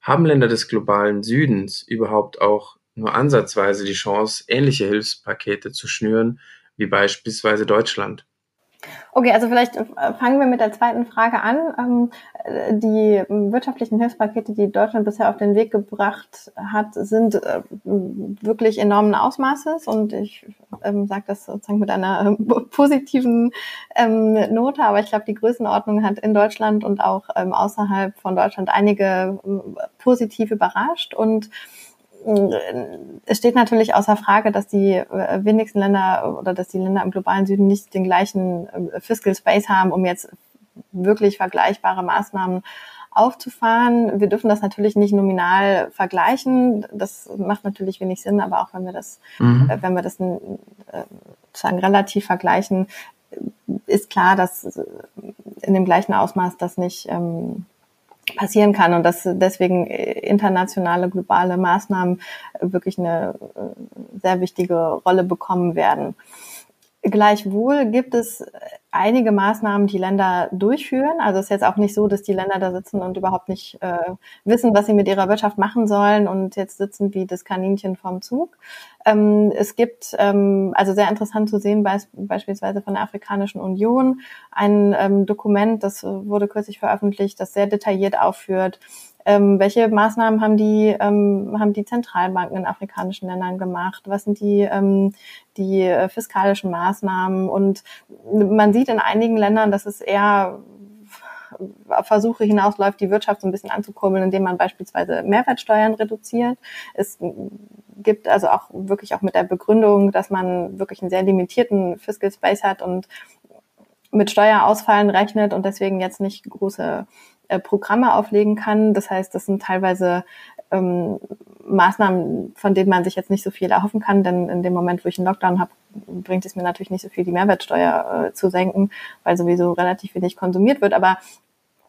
haben Länder des globalen Südens überhaupt auch nur ansatzweise die Chance, ähnliche Hilfspakete zu schnüren wie beispielsweise Deutschland. Okay, also vielleicht äh, fangen wir mit der zweiten Frage an. Ähm, die wirtschaftlichen Hilfspakete, die Deutschland bisher auf den Weg gebracht hat, sind äh, wirklich enormen Ausmaßes und ich ähm, sage das sozusagen mit einer positiven ähm, Note, aber ich glaube, die Größenordnung hat in Deutschland und auch außerhalb von Deutschland einige positiv überrascht und es steht natürlich außer Frage, dass die äh, wenigsten Länder oder dass die Länder im globalen Süden nicht den gleichen äh, Fiscal Space haben, um jetzt wirklich vergleichbare Maßnahmen aufzufahren. Wir dürfen das natürlich nicht nominal vergleichen. Das macht natürlich wenig Sinn, aber auch wenn wir das, mhm. Äh, wenn wir das sozusagen relativ vergleichen, ist klar, dass in dem gleichen Ausmaß das nicht ähm, passieren kann und dass deswegen internationale, globale Maßnahmen wirklich eine äh, sehr wichtige Rolle bekommen werden. Gleichwohl gibt es einige Maßnahmen, die Länder durchführen. Also es ist jetzt auch nicht so, dass die Länder da sitzen und überhaupt nicht äh, wissen, was sie mit ihrer Wirtschaft machen sollen und jetzt sitzen wie das Kaninchen vom Zug. Ähm, es gibt, ähm, also sehr interessant zu sehen, be beispielsweise von der Afrikanischen Union, ein ähm, Dokument, das wurde kürzlich veröffentlicht, das sehr detailliert aufführt, ähm, welche Maßnahmen haben die, ähm, haben die Zentralbanken in afrikanischen Ländern gemacht? Was sind die, ähm, die äh, fiskalischen Maßnahmen? Und man sieht in einigen Ländern, dass es eher Versuche hinausläuft, die Wirtschaft so ein bisschen anzukurbeln, indem man beispielsweise Mehrwertsteuern reduziert. Es gibt also auch wirklich auch mit der Begründung, dass man wirklich einen sehr limitierten Fiscal Space hat und mit Steuerausfallen rechnet und deswegen jetzt nicht große äh, Programme auflegen kann. Das heißt, das sind teilweise ähm, Maßnahmen, von denen man sich jetzt nicht so viel erhoffen kann, denn in dem Moment, wo ich einen Lockdown habe, bringt es mir natürlich nicht so viel, die Mehrwertsteuer äh, zu senken, weil sowieso relativ wenig konsumiert wird. Aber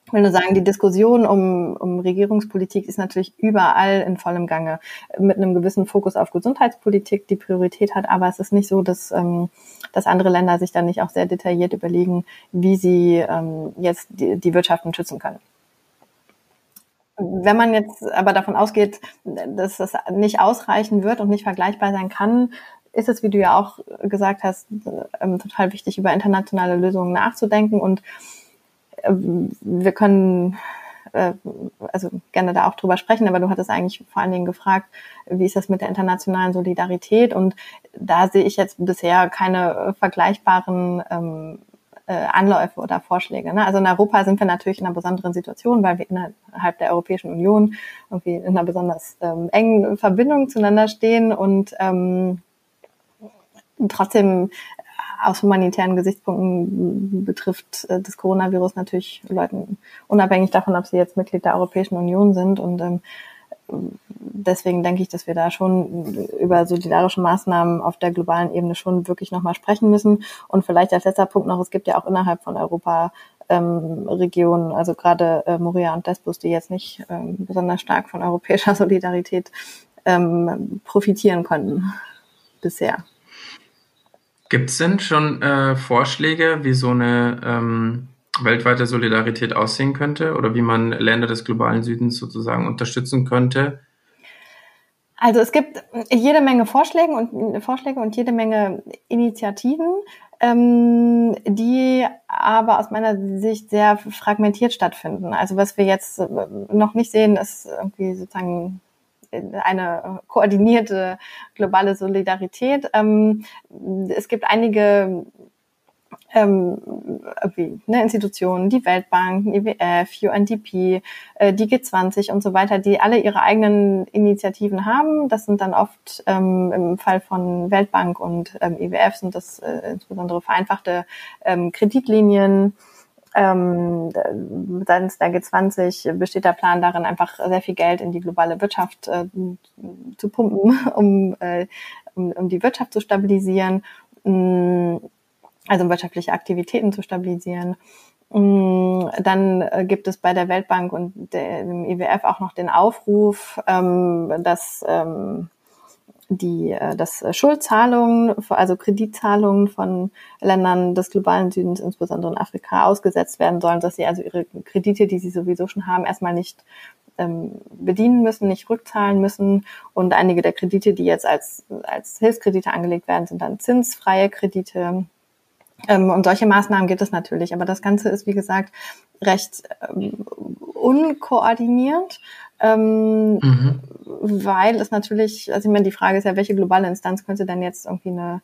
ich will nur sagen, die Diskussion um, um Regierungspolitik ist natürlich überall in vollem Gange mit einem gewissen Fokus auf Gesundheitspolitik, die Priorität hat. Aber es ist nicht so, dass, ähm, dass andere Länder sich dann nicht auch sehr detailliert überlegen, wie sie ähm, jetzt die, die Wirtschaften schützen können. Wenn man jetzt aber davon ausgeht, dass das nicht ausreichen wird und nicht vergleichbar sein kann, ist es, wie du ja auch gesagt hast, ähm, total wichtig, über internationale Lösungen nachzudenken und wir können äh, also gerne da auch drüber sprechen, aber du hattest eigentlich vor allen Dingen gefragt, wie ist das mit der internationalen Solidarität? Und da sehe ich jetzt bisher keine vergleichbaren ähm, äh, Anläufe oder Vorschläge. Ne? Also in Europa sind wir natürlich in einer besonderen Situation, weil wir innerhalb der Europäischen Union irgendwie in einer besonders ähm, engen Verbindung zueinander stehen und ähm, trotzdem aus humanitären Gesichtspunkten betrifft äh, das Coronavirus natürlich Leuten unabhängig davon, ob sie jetzt Mitglied der Europäischen Union sind und ähm, deswegen denke ich, dass wir da schon über solidarische Maßnahmen auf der globalen Ebene schon wirklich nochmal sprechen müssen. Und vielleicht als letzter Punkt noch, es gibt ja auch innerhalb von Europa ähm, Regionen, also gerade äh, Moria und Lesbos, die jetzt nicht ähm, besonders stark von europäischer Solidarität ähm, profitieren konnten bisher. Gibt es denn schon äh, Vorschläge, wie so eine ähm, weltweite Solidarität aussehen könnte oder wie man Länder des globalen Südens sozusagen unterstützen könnte? Also es gibt jede Menge Vorschläge und Vorschläge und jede Menge Initiativen, ähm, die aber aus meiner Sicht sehr fragmentiert stattfinden. Also was wir jetzt äh, noch nicht sehen, ist irgendwie sozusagen eine koordinierte globale Solidarität. Ähm, es gibt einige ähm, wie, ne, Institutionen, die Weltbank, IWF, UNDP, äh, die G20 und so weiter, die alle ihre eigenen Initiativen haben. Das sind dann oft ähm, im Fall von Weltbank und ähm, IWF sind das äh, insbesondere vereinfachte ähm, Kreditlinien. Ähm, seitens der G20 besteht der Plan darin, einfach sehr viel Geld in die globale Wirtschaft äh, zu pumpen, um, äh, um, um die Wirtschaft zu stabilisieren. Mm, also wirtschaftliche Aktivitäten zu stabilisieren. Mm, dann äh, gibt es bei der Weltbank und dem IWF auch noch den Aufruf, ähm, dass ähm, die äh, dass Schuldzahlungen, also Kreditzahlungen von Ländern des globalen Südens, insbesondere in Afrika, ausgesetzt werden sollen, dass sie also ihre Kredite, die sie sowieso schon haben, erstmal nicht ähm, bedienen müssen, nicht rückzahlen müssen. Und einige der Kredite, die jetzt als, als Hilfskredite angelegt werden, sind dann zinsfreie Kredite ähm, und solche Maßnahmen gibt es natürlich. Aber das Ganze ist, wie gesagt, recht ähm, unkoordiniert. Ähm, mhm. Weil es natürlich, also ich meine, die Frage ist ja, welche globale Instanz könnte denn jetzt irgendwie eine,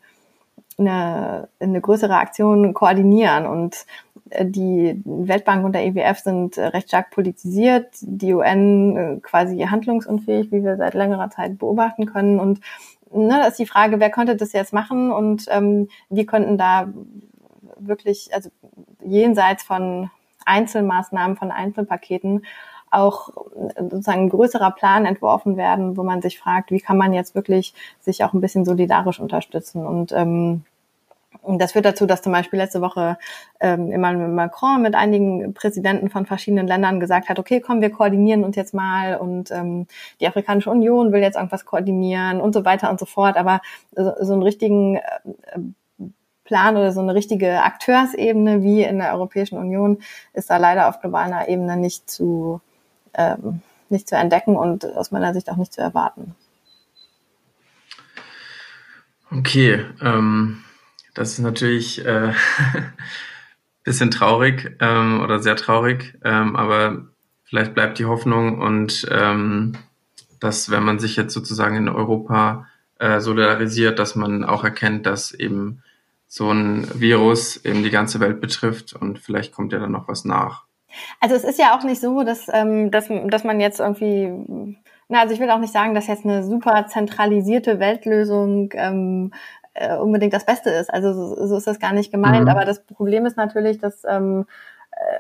eine, eine größere Aktion koordinieren? Und äh, die Weltbank und der EWF sind äh, recht stark politisiert, die UN äh, quasi handlungsunfähig, wie wir seit längerer Zeit beobachten können. Und ne, das ist die Frage, wer könnte das jetzt machen und ähm, wie könnten da wirklich, also jenseits von Einzelmaßnahmen, von Einzelpaketen auch sozusagen ein größerer Plan entworfen werden, wo man sich fragt, wie kann man jetzt wirklich sich auch ein bisschen solidarisch unterstützen und ähm, das führt dazu, dass zum Beispiel letzte Woche ähm, Emmanuel Macron mit einigen Präsidenten von verschiedenen Ländern gesagt hat, okay, komm, wir koordinieren uns jetzt mal und ähm, die Afrikanische Union will jetzt irgendwas koordinieren und so weiter und so fort. Aber so, so einen richtigen äh, Plan oder so eine richtige Akteursebene wie in der Europäischen Union ist da leider auf globaler Ebene nicht zu, ähm, nicht zu entdecken und aus meiner Sicht auch nicht zu erwarten. Okay, ähm, das ist natürlich äh, bisschen traurig ähm, oder sehr traurig, ähm, aber vielleicht bleibt die Hoffnung und ähm, dass, wenn man sich jetzt sozusagen in Europa äh, solidarisiert, dass man auch erkennt, dass eben so ein Virus eben die ganze Welt betrifft und vielleicht kommt ja dann noch was nach. Also es ist ja auch nicht so, dass, ähm, dass, dass man jetzt irgendwie, na, also ich will auch nicht sagen, dass jetzt eine super zentralisierte Weltlösung ähm, äh, unbedingt das Beste ist. Also so, so ist das gar nicht gemeint. Mhm. Aber das Problem ist natürlich, dass ähm,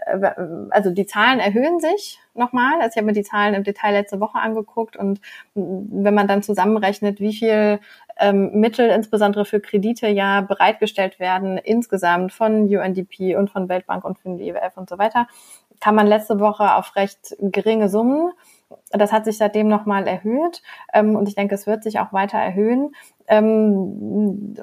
äh, also die Zahlen erhöhen sich nochmal. Also ich habe mir die Zahlen im Detail letzte Woche angeguckt und wenn man dann zusammenrechnet, wie viel ähm, Mittel insbesondere für Kredite ja bereitgestellt werden insgesamt von UNDP und von Weltbank und von IWF und so weiter, kam man letzte Woche auf recht geringe Summen. Das hat sich seitdem nochmal erhöht ähm, und ich denke, es wird sich auch weiter erhöhen. Ähm,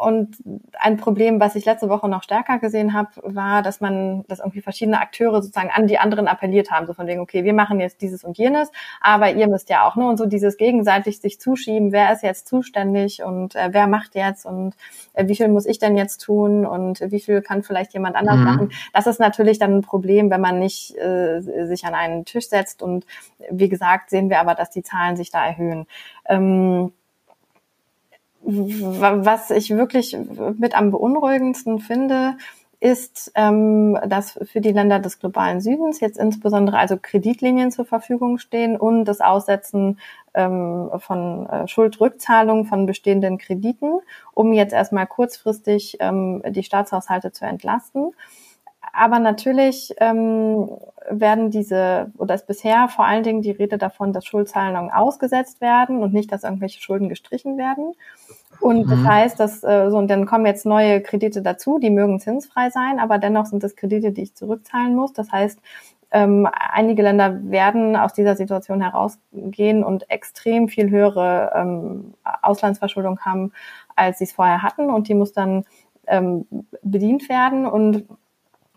und ein Problem, was ich letzte Woche noch stärker gesehen habe, war, dass man, dass irgendwie verschiedene Akteure sozusagen an die anderen appelliert haben, so von wegen, okay, wir machen jetzt dieses und jenes, aber ihr müsst ja auch, ne, und so dieses gegenseitig sich zuschieben, wer ist jetzt zuständig und äh, wer macht jetzt und äh, wie viel muss ich denn jetzt tun und wie viel kann vielleicht jemand anders mhm. machen. Das ist natürlich dann ein Problem, wenn man nicht äh, sich an einen Tisch setzt und wie gesagt, sehen wir aber, dass die Zahlen sich da erhöhen. Ähm, was ich wirklich mit am beunruhigendsten finde, ist, ähm, dass für die Länder des globalen Südens jetzt insbesondere also Kreditlinien zur Verfügung stehen und das Aussetzen ähm, von äh, Schuldrückzahlungen von bestehenden Krediten, um jetzt erstmal kurzfristig ähm, die Staatshaushalte zu entlasten. Aber natürlich ähm, werden diese, oder ist bisher vor allen Dingen die Rede davon, dass Schuldzahlungen ausgesetzt werden und nicht, dass irgendwelche Schulden gestrichen werden. Und das mhm. heißt, dass äh, so und dann kommen jetzt neue Kredite dazu, die mögen zinsfrei sein, aber dennoch sind das Kredite, die ich zurückzahlen muss. Das heißt, ähm, einige Länder werden aus dieser Situation herausgehen und extrem viel höhere ähm, Auslandsverschuldung haben, als sie es vorher hatten. Und die muss dann ähm, bedient werden. Und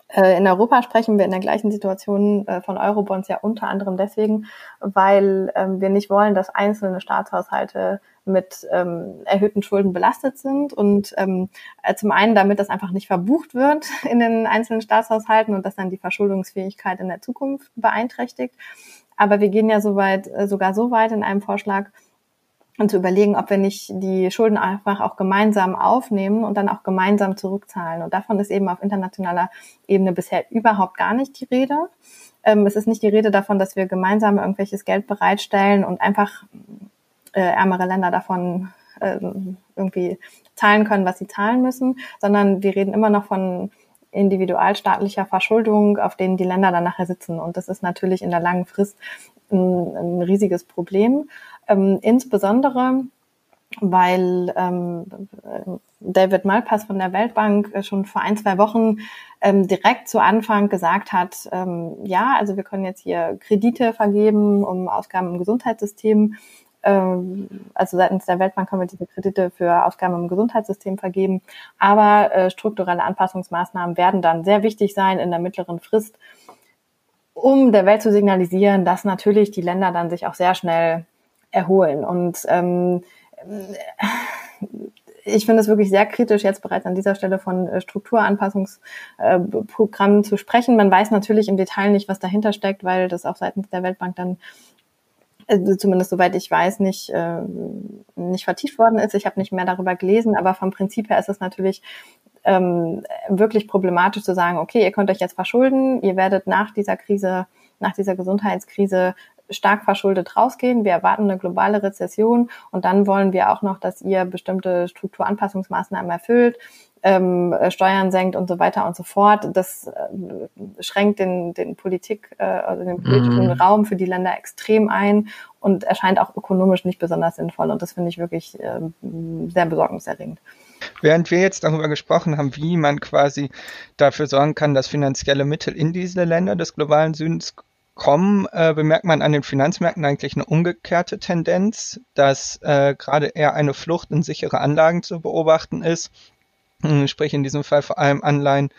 in Europa sprechen wir in der gleichen Situation äh, von Eurobonds ja unter anderem deswegen, weil ähm, wir nicht wollen, dass einzelne Staatshaushalte mit ähm, erhöhten Schulden belastet sind und ähm, äh, zum einen, damit das einfach nicht verbucht wird in den einzelnen Staatshaushalten und das dann die Verschuldungsfähigkeit in der Zukunft beeinträchtigt. Aber wir gehen ja soweit, sogar so weit in einem Vorschlag, und zu überlegen, ob wir nicht die Schulden einfach auch gemeinsam aufnehmen und dann auch gemeinsam zurückzahlen. Und davon ist eben auf internationaler Ebene bisher überhaupt gar nicht die Rede. Ähm, es ist nicht die Rede davon, dass wir gemeinsam irgendwelches Geld bereitstellen und einfach äh, ärmere Länder davon äh, irgendwie zahlen können, was sie zahlen müssen, sondern wir reden immer noch von individualstaatlicher Verschuldung, auf denen die Länder dann nachher sitzen. Und das ist natürlich in der langen Frist ein, ein riesiges Problem. Ähm, insbesondere, weil ähm, David Malpass von der Weltbank schon vor ein, zwei Wochen ähm, direkt zu Anfang gesagt hat, ähm, ja, also wir können jetzt hier Kredite vergeben, um Ausgaben im Gesundheitssystem ähm, also seitens der Weltbank können wir diese Kredite für Ausgaben im Gesundheitssystem vergeben. Aber äh, strukturelle Anpassungsmaßnahmen werden dann sehr wichtig sein in der mittleren Frist, um der Welt zu signalisieren, dass natürlich die Länder dann sich auch sehr schnell erholen. Und ähm, ich finde es wirklich sehr kritisch, jetzt bereits an dieser Stelle von äh, Strukturanpassungsprogrammen zu sprechen. Man weiß natürlich im Detail nicht, was dahinter steckt, weil das auch seitens der Weltbank dann also zumindest soweit ich weiß, nicht, äh, nicht vertieft worden ist. Ich habe nicht mehr darüber gelesen, aber vom Prinzip her ist es natürlich ähm, wirklich problematisch zu sagen, okay, ihr könnt euch jetzt verschulden, ihr werdet nach dieser Krise, nach dieser Gesundheitskrise stark verschuldet rausgehen. Wir erwarten eine globale Rezession und dann wollen wir auch noch, dass ihr bestimmte Strukturanpassungsmaßnahmen erfüllt, ähm, Steuern senkt und so weiter und so fort. Das äh, schränkt den, den Politik, äh, also den politischen mhm. Raum für die Länder extrem ein und erscheint auch ökonomisch nicht besonders sinnvoll. Und das finde ich wirklich äh, sehr besorgniserregend. Während wir jetzt darüber gesprochen haben, wie man quasi dafür sorgen kann, dass finanzielle Mittel in diese Länder des globalen Südens kommen, äh, bemerkt man an den Finanzmärkten eigentlich eine umgekehrte Tendenz, dass äh, gerade eher eine Flucht in sichere Anlagen zu beobachten ist, hm, sprich in diesem Fall vor allem Anleihen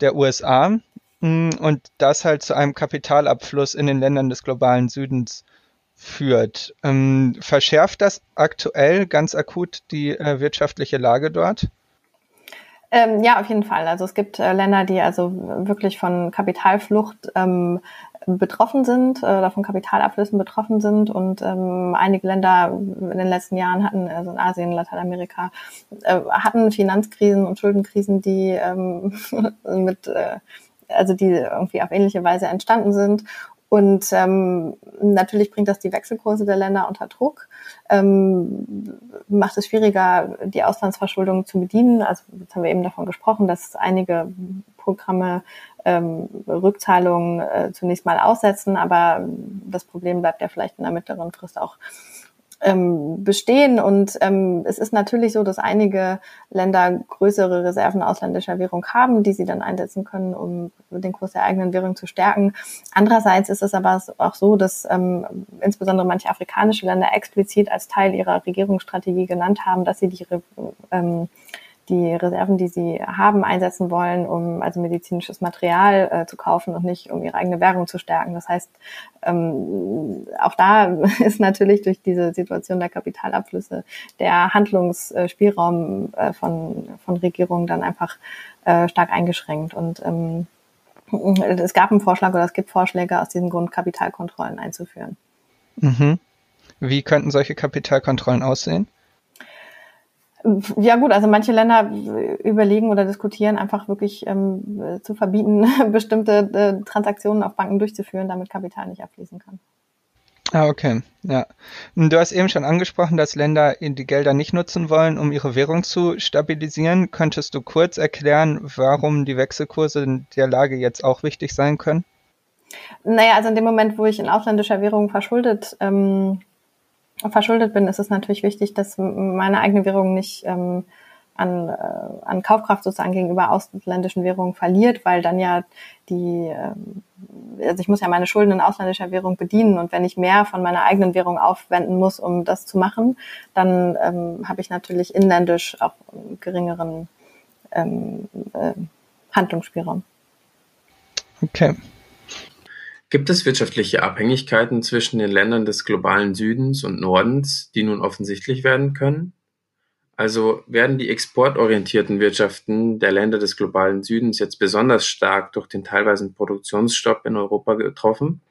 der USA hm, und das halt zu einem Kapitalabfluss in den Ländern des globalen Südens führt. Ähm, verschärft das aktuell ganz akut die äh, wirtschaftliche Lage dort? Ähm, ja, auf jeden Fall. Also es gibt äh, Länder, die also wirklich von Kapitalflucht ähm, betroffen sind, äh, oder von Kapitalabflüssen betroffen sind. Und ähm, einige Länder in den letzten Jahren hatten, also in Asien, Lateinamerika, äh, hatten Finanzkrisen und Schuldenkrisen, die ähm, mit äh, also die irgendwie auf ähnliche Weise entstanden sind. Und ähm, natürlich bringt das die Wechselkurse der Länder unter Druck, ähm, macht es schwieriger, die Auslandsverschuldung zu bedienen. Also jetzt haben wir eben davon gesprochen, dass einige Programme ähm, Rückzahlungen äh, zunächst mal aussetzen, aber das Problem bleibt ja vielleicht in der mittleren Frist auch ähm, bestehen. Und ähm, es ist natürlich so, dass einige Länder größere Reserven ausländischer Währung haben, die sie dann einsetzen können, um den Kurs der eigenen Währung zu stärken. Andererseits ist es aber auch so, dass ähm, insbesondere manche afrikanische Länder explizit als Teil ihrer Regierungsstrategie genannt haben, dass sie die ähm, die Reserven, die sie haben, einsetzen wollen, um also medizinisches Material äh, zu kaufen und nicht um ihre eigene Währung zu stärken. Das heißt, ähm, auch da ist natürlich durch diese Situation der Kapitalabflüsse der Handlungsspielraum äh, von, von Regierungen dann einfach äh, stark eingeschränkt. Und ähm, es gab einen Vorschlag oder es gibt Vorschläge, aus diesem Grund Kapitalkontrollen einzuführen. Mhm. Wie könnten solche Kapitalkontrollen aussehen? Ja gut, also manche Länder überlegen oder diskutieren einfach wirklich ähm, zu verbieten, bestimmte äh, Transaktionen auf Banken durchzuführen, damit Kapital nicht abfließen kann. Ah, okay. Ja. Du hast eben schon angesprochen, dass Länder die Gelder nicht nutzen wollen, um ihre Währung zu stabilisieren. Könntest du kurz erklären, warum die Wechselkurse in der Lage jetzt auch wichtig sein können? Naja, also in dem Moment, wo ich in ausländischer Währung verschuldet ähm, verschuldet bin, ist es natürlich wichtig, dass meine eigene Währung nicht ähm, an, äh, an Kaufkraft sozusagen gegenüber ausländischen Währungen verliert, weil dann ja die, äh, also ich muss ja meine Schulden in ausländischer Währung bedienen und wenn ich mehr von meiner eigenen Währung aufwenden muss, um das zu machen, dann ähm, habe ich natürlich inländisch auch geringeren ähm, äh, Handlungsspielraum. Okay. Gibt es wirtschaftliche Abhängigkeiten zwischen den Ländern des globalen Südens und Nordens, die nun offensichtlich werden können? Also werden die exportorientierten Wirtschaften der Länder des globalen Südens jetzt besonders stark durch den teilweisen Produktionsstopp in Europa getroffen?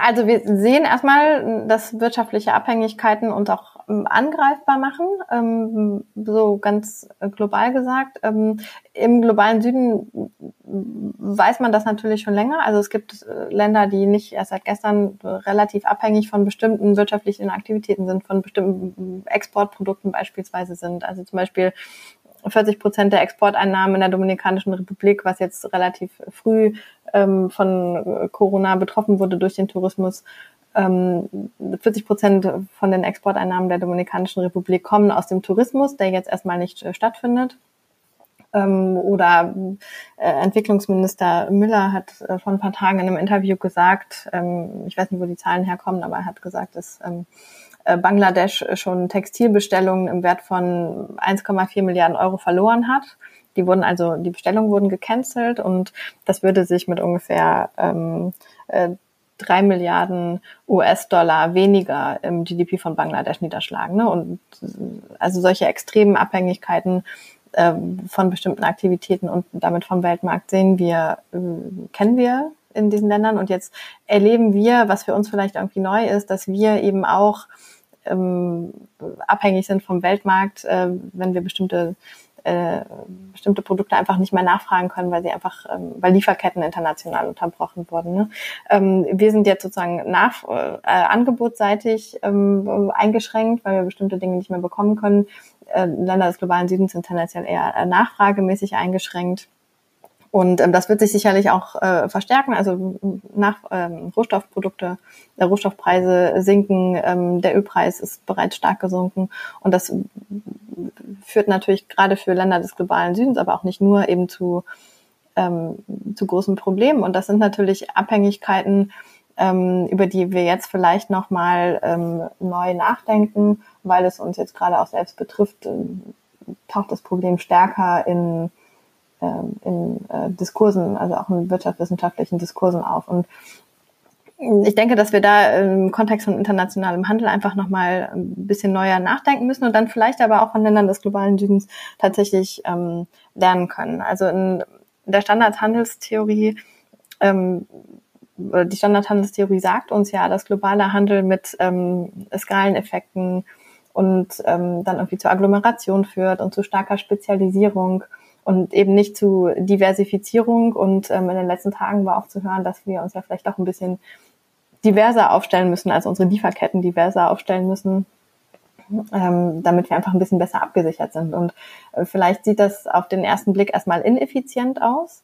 Also wir sehen erstmal, dass wirtschaftliche Abhängigkeiten uns auch angreifbar machen, ähm, so ganz global gesagt. Ähm, Im globalen Süden weiß man das natürlich schon länger. Also es gibt äh, Länder, die nicht erst seit gestern relativ abhängig von bestimmten wirtschaftlichen Aktivitäten sind, von bestimmten Exportprodukten beispielsweise sind. Also zum Beispiel 40 Prozent der Exporteinnahmen in der Dominikanischen Republik, was jetzt relativ früh ähm, von Corona betroffen wurde durch den Tourismus. Ähm, 40 Prozent von den Exporteinnahmen der Dominikanischen Republik kommen aus dem Tourismus, der jetzt erstmal nicht äh, stattfindet. Ähm, oder äh, Entwicklungsminister Müller hat äh, vor ein paar Tagen in einem Interview gesagt, ähm, ich weiß nicht, wo die Zahlen herkommen, aber er hat gesagt, dass ähm, Bangladesch schon Textilbestellungen im Wert von 1,4 Milliarden Euro verloren hat. Die wurden also, die Bestellungen wurden gecancelt und das würde sich mit ungefähr ähm, äh, drei Milliarden US-Dollar weniger im GDP von Bangladesch niederschlagen. Ne? Und also solche extremen Abhängigkeiten äh, von bestimmten Aktivitäten und damit vom Weltmarkt sehen wir, äh, kennen wir in diesen Ländern. Und jetzt erleben wir, was für uns vielleicht irgendwie neu ist, dass wir eben auch ähm, abhängig sind vom Weltmarkt, äh, wenn wir bestimmte äh, bestimmte Produkte einfach nicht mehr nachfragen können, weil sie einfach, ähm, weil Lieferketten international unterbrochen wurden. Ne? Ähm, wir sind jetzt sozusagen nach äh, angebotsseitig ähm, eingeschränkt, weil wir bestimmte Dinge nicht mehr bekommen können. Äh, Länder des globalen Südens sind tendenziell eher äh, nachfragemäßig eingeschränkt. Und ähm, das wird sich sicherlich auch äh, verstärken. Also nach ähm, Rohstoffprodukte, der Rohstoffpreise sinken, ähm, der Ölpreis ist bereits stark gesunken. Und das führt natürlich gerade für Länder des globalen Südens, aber auch nicht nur eben zu, ähm, zu großen Problemen. Und das sind natürlich Abhängigkeiten, ähm, über die wir jetzt vielleicht nochmal ähm, neu nachdenken, weil es uns jetzt gerade auch selbst betrifft, äh, taucht das Problem stärker in in äh, Diskursen, also auch in wirtschaftswissenschaftlichen Diskursen auf. Und ich denke, dass wir da im Kontext von internationalem Handel einfach nochmal ein bisschen neuer nachdenken müssen und dann vielleicht aber auch von Ländern des globalen Südens tatsächlich ähm, lernen können. Also in der Standardhandelstheorie ähm, die Standardhandelstheorie sagt uns ja, dass globaler Handel mit ähm, Skaleneffekten und ähm, dann irgendwie zur Agglomeration führt und zu starker Spezialisierung und eben nicht zu Diversifizierung. Und ähm, in den letzten Tagen war auch zu hören, dass wir uns ja vielleicht auch ein bisschen diverser aufstellen müssen, also unsere Lieferketten diverser aufstellen müssen, ähm, damit wir einfach ein bisschen besser abgesichert sind. Und äh, vielleicht sieht das auf den ersten Blick erstmal ineffizient aus.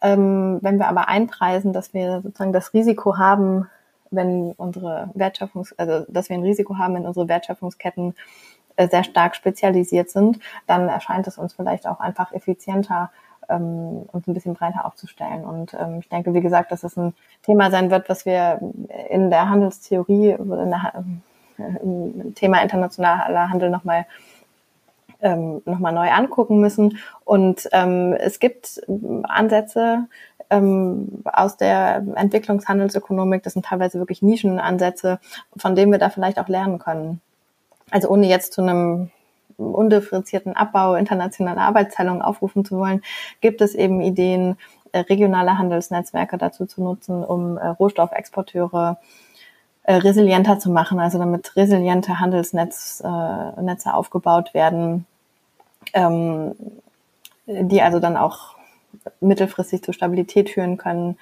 Ähm, wenn wir aber einpreisen, dass wir sozusagen das Risiko haben, wenn unsere Wertschöpfungs, also dass wir ein Risiko haben, wenn unsere Wertschöpfungsketten sehr stark spezialisiert sind, dann erscheint es uns vielleicht auch einfach effizienter, ähm, uns ein bisschen breiter aufzustellen. Und ähm, ich denke, wie gesagt, dass es ein Thema sein wird, was wir in der Handelstheorie, in der, äh, im Thema internationaler Handel nochmal ähm, nochmal neu angucken müssen. Und ähm, es gibt Ansätze ähm, aus der Entwicklungshandelsökonomik, das sind teilweise wirklich Nischenansätze, von denen wir da vielleicht auch lernen können. Also ohne jetzt zu einem undifferenzierten Abbau internationaler Arbeitsteilung aufrufen zu wollen, gibt es eben Ideen, äh, regionale Handelsnetzwerke dazu zu nutzen, um äh, Rohstoffexporteure äh, resilienter zu machen, also damit resiliente Handelsnetze Netze aufgebaut werden, ähm, die also dann auch mittelfristig zur Stabilität führen können.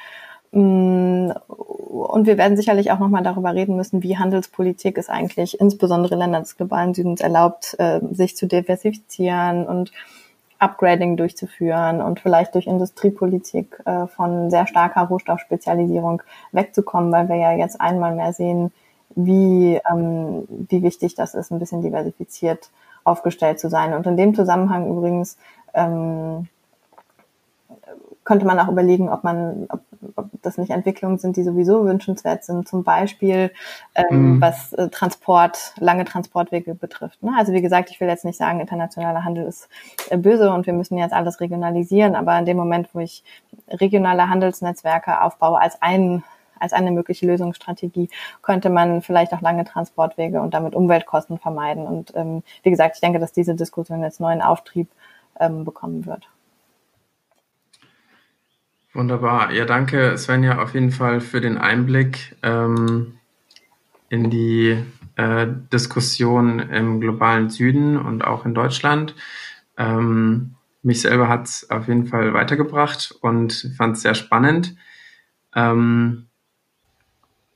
Mm, und wir werden sicherlich auch nochmal darüber reden müssen, wie Handelspolitik es eigentlich insbesondere Ländern des globalen Südens erlaubt, äh, sich zu diversifizieren und Upgrading durchzuführen und vielleicht durch Industriepolitik äh, von sehr starker Rohstoffspezialisierung wegzukommen, weil wir ja jetzt einmal mehr sehen, wie, ähm, wie wichtig das ist, ein bisschen diversifiziert aufgestellt zu sein. Und in dem Zusammenhang übrigens ähm, könnte man auch überlegen, ob man, ob, ob das nicht Entwicklungen sind, die sowieso wünschenswert sind, zum Beispiel ähm, mhm. was äh, Transport, lange Transportwege betrifft. Ne? Also wie gesagt, ich will jetzt nicht sagen, internationaler Handel ist äh, böse und wir müssen jetzt alles regionalisieren, aber in dem Moment, wo ich regionale Handelsnetzwerke aufbaue als ein als eine mögliche Lösungsstrategie könnte man vielleicht auch lange Transportwege und damit Umweltkosten vermeiden. Und ähm, wie gesagt, ich denke, dass diese Diskussion jetzt neuen Auftrieb ähm, bekommen wird. Wunderbar. Ja, danke Svenja auf jeden Fall für den Einblick ähm, in die äh, Diskussion im globalen Süden und auch in Deutschland. Ähm, mich selber hat es auf jeden Fall weitergebracht und fand es sehr spannend. Ähm,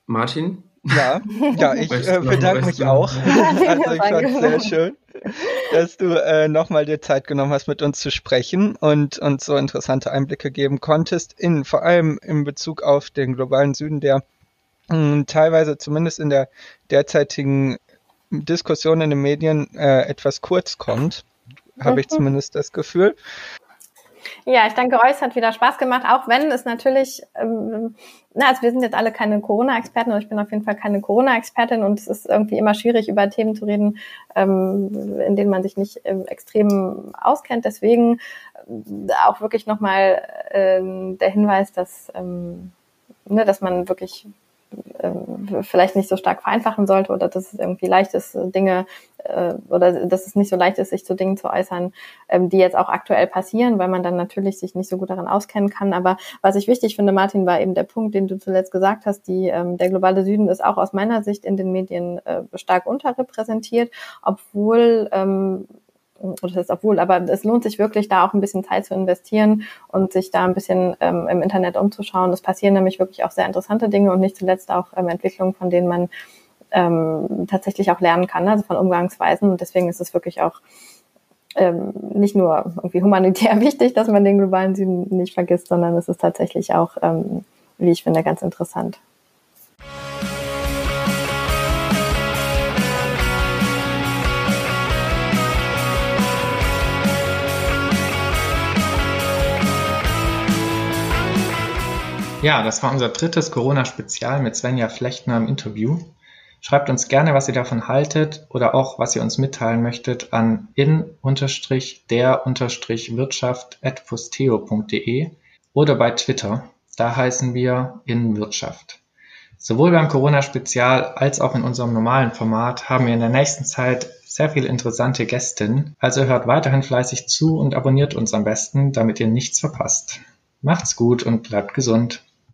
Martin? Ja, ja ich äh, bedanke mich auch. also ich fand es sehr schön dass du äh, nochmal dir Zeit genommen hast, mit uns zu sprechen und uns so interessante Einblicke geben konntest, in vor allem in Bezug auf den globalen Süden, der mh, hm, teilweise zumindest in der derzeitigen Diskussion in den Medien äh, etwas kurz kommt, habe ich mhm. zumindest das Gefühl. Ja, ich denke, euch hat wieder Spaß gemacht, auch wenn es natürlich, ähm, na, also wir sind jetzt alle keine Corona-Experten und ich bin auf jeden Fall keine Corona-Expertin und es ist irgendwie immer schwierig, über Themen zu reden, ähm, in denen man sich nicht ähm, extrem auskennt. Deswegen äh, auch wirklich nochmal äh, der Hinweis, dass, ähm, ne, dass man wirklich äh, vielleicht nicht so stark vereinfachen sollte oder dass es irgendwie leicht ist, Dinge äh, oder dass es nicht so leicht ist, sich zu Dingen zu äußern, ähm, die jetzt auch aktuell passieren, weil man dann natürlich sich nicht so gut daran auskennen kann. Aber was ich wichtig finde, Martin, war eben der Punkt, den du zuletzt gesagt hast, die, ähm, der globale Süden ist auch aus meiner Sicht in den Medien äh, stark unterrepräsentiert, obwohl ähm, oder das ist obwohl, aber es lohnt sich wirklich, da auch ein bisschen Zeit zu investieren und sich da ein bisschen ähm, im Internet umzuschauen. Es passieren nämlich wirklich auch sehr interessante Dinge und nicht zuletzt auch ähm, Entwicklungen, von denen man ähm, tatsächlich auch lernen kann, also von Umgangsweisen. Und deswegen ist es wirklich auch ähm, nicht nur irgendwie humanitär wichtig, dass man den globalen Süden nicht vergisst, sondern es ist tatsächlich auch, ähm, wie ich finde, ganz interessant. Ja, das war unser drittes Corona-Spezial mit Svenja Flechtner im Interview. Schreibt uns gerne, was ihr davon haltet oder auch, was ihr uns mitteilen möchtet an in-der-wirtschaft.posteo.de oder bei Twitter. Da heißen wir Innenwirtschaft. Sowohl beim Corona-Spezial als auch in unserem normalen Format haben wir in der nächsten Zeit sehr viele interessante Gästinnen. Also hört weiterhin fleißig zu und abonniert uns am besten, damit ihr nichts verpasst. Macht's gut und bleibt gesund.